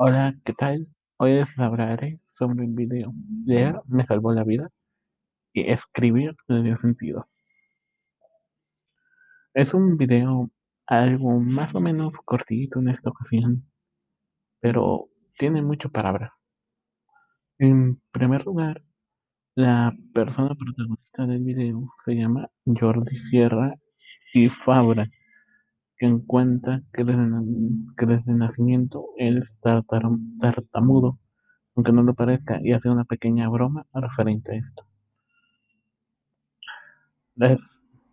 Hola, ¿qué tal? Hoy les hablaré sobre un video. Leer me salvó la vida y escribir le dio sentido. Es un video algo más o menos cortito en esta ocasión, pero tiene mucho para hablar. En primer lugar, la persona protagonista del video se llama Jordi Sierra y Fabra, quien cuenta que desde, nacimiento él es tartamudo aunque no lo parezca, y hace una pequeña broma referente a esto.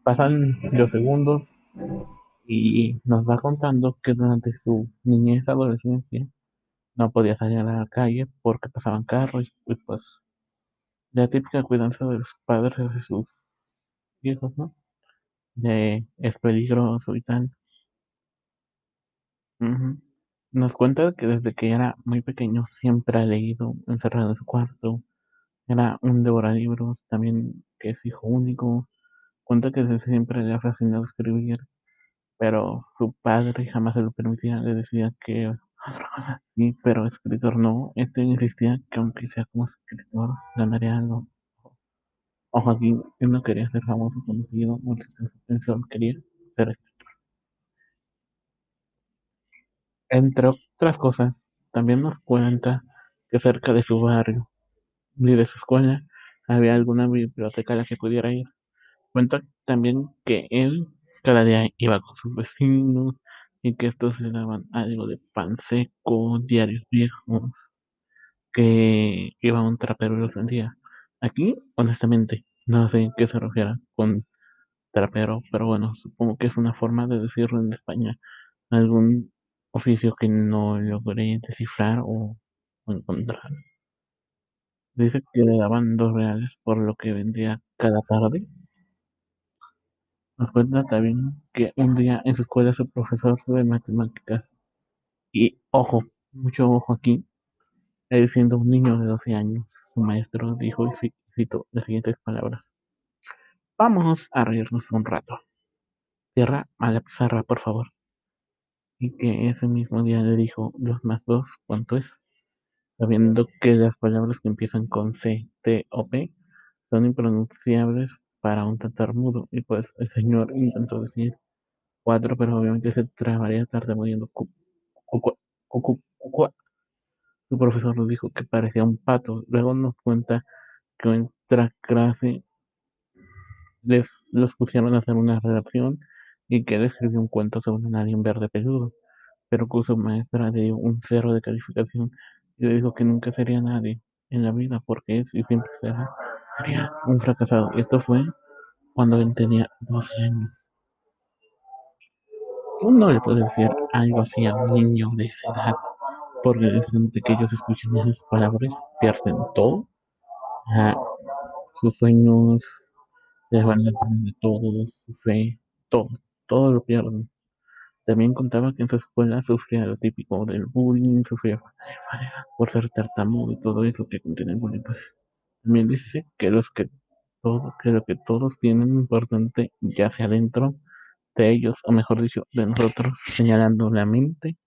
Pasan los segundos y nos va contando que durante su niñez y adolescencia no podía salir a la calle porque pasaban carros y pues la típica cuidanza de los padres de sus hijos, ¿no? De es peligroso y tal. Nos cuenta que desde que era muy pequeño siempre ha leído encerrado en su cuarto. Era un devoralibros, también que es hijo único. Cuenta que desde siempre le ha fascinado escribir, pero su padre jamás se lo permitía. Le decía que sí, pero escritor no. Este insistía que aunque sea como escritor, ganaría algo. Ojo aquí, él no quería ser famoso, conocido, no quería ser escritor. Entre otras cosas, también nos cuenta que cerca de su barrio y de su escuela había alguna biblioteca a la que pudiera ir. Cuenta también que él cada día iba con sus vecinos y que estos le daban algo de pan seco, diarios viejos, que iba un trapero y los vendía. Aquí, honestamente, no sé qué se refiere con trapero, pero bueno, supongo que es una forma de decirlo en España. Algún oficio que no logré descifrar o, encontrar. Dice que le daban dos reales por lo que vendía cada tarde. Nos cuenta también que un día en su escuela su profesor de matemáticas, y ojo, mucho ojo aquí, él siendo un niño de 12 años, su maestro dijo y citó las siguientes palabras. Vamos a reírnos un rato. Cierra a la pizarra, por favor y que ese mismo día le dijo dos más dos, ¿cuánto es? Sabiendo que las palabras que empiezan con C, T o P son impronunciables para un tartamudo y pues el señor intentó decir cuatro, pero obviamente se trabaría tartamudeando. Su profesor nos dijo que parecía un pato. Luego nos cuenta que en otra clase les los pusieron a hacer una redacción y que escribió un cuento sobre un alien verde peludo, pero que su maestra le dio un cero de calificación y le dijo que nunca sería nadie en la vida porque es y siempre será un fracasado. Esto fue cuando él tenía 12 años. Uno le puede decir algo así a un niño de esa edad, porque desde que ellos escuchan esas palabras pierden todo, sus sueños, les van a de todo, su fe, todo todo lo pierden. También contaba que en su escuela sufría lo típico del bullying, sufría por ser tartamudo y todo eso que contiene el bullying. Pues también dice que los que todo, que lo que todos tienen importante, ya sea dentro de ellos, o mejor dicho, de nosotros, señalando la mente,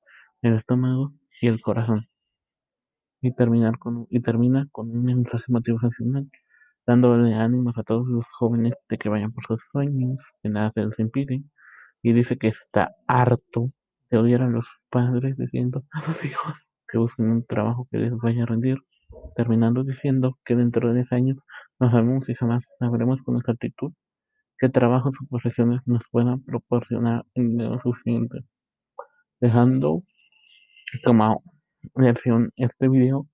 el estómago y el corazón. Y terminar con y termina con un mensaje motivacional, dándole ánimos a todos los jóvenes de que vayan por sus sueños, que nada se los impide y dice que está harto de odiar a los padres diciendo a sus hijos que busquen un trabajo que les vaya a rendir, terminando diciendo que dentro de 10 años no sabemos si jamás sabremos con exactitud qué trabajos o profesiones nos puedan proporcionar el dinero suficiente, dejando como versión este video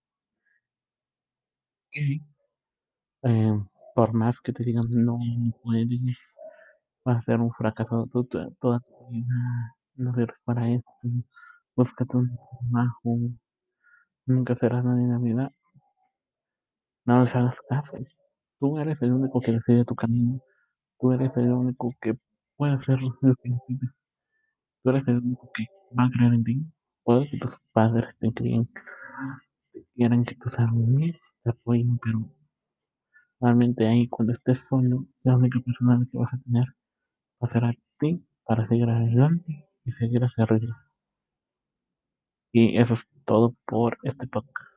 eh, por más que te digan no puedes vas a ser un fracaso toda, toda tu vida, no sirves para esto, búscate un trabajo, nunca serás nadie en la vida, no les hagas caso. Tú eres el único que decide tu camino, tú eres el único que puede hacer lo que necesites, tú eres el único que va a creer en ti, puede que tus padres te críen, te quieran que tus amigos te apoyen, pero realmente ahí cuando estés solo, la única persona que vas a tener hacer a ti para seguir adelante y seguir hacia arriba. Y eso es todo por este podcast.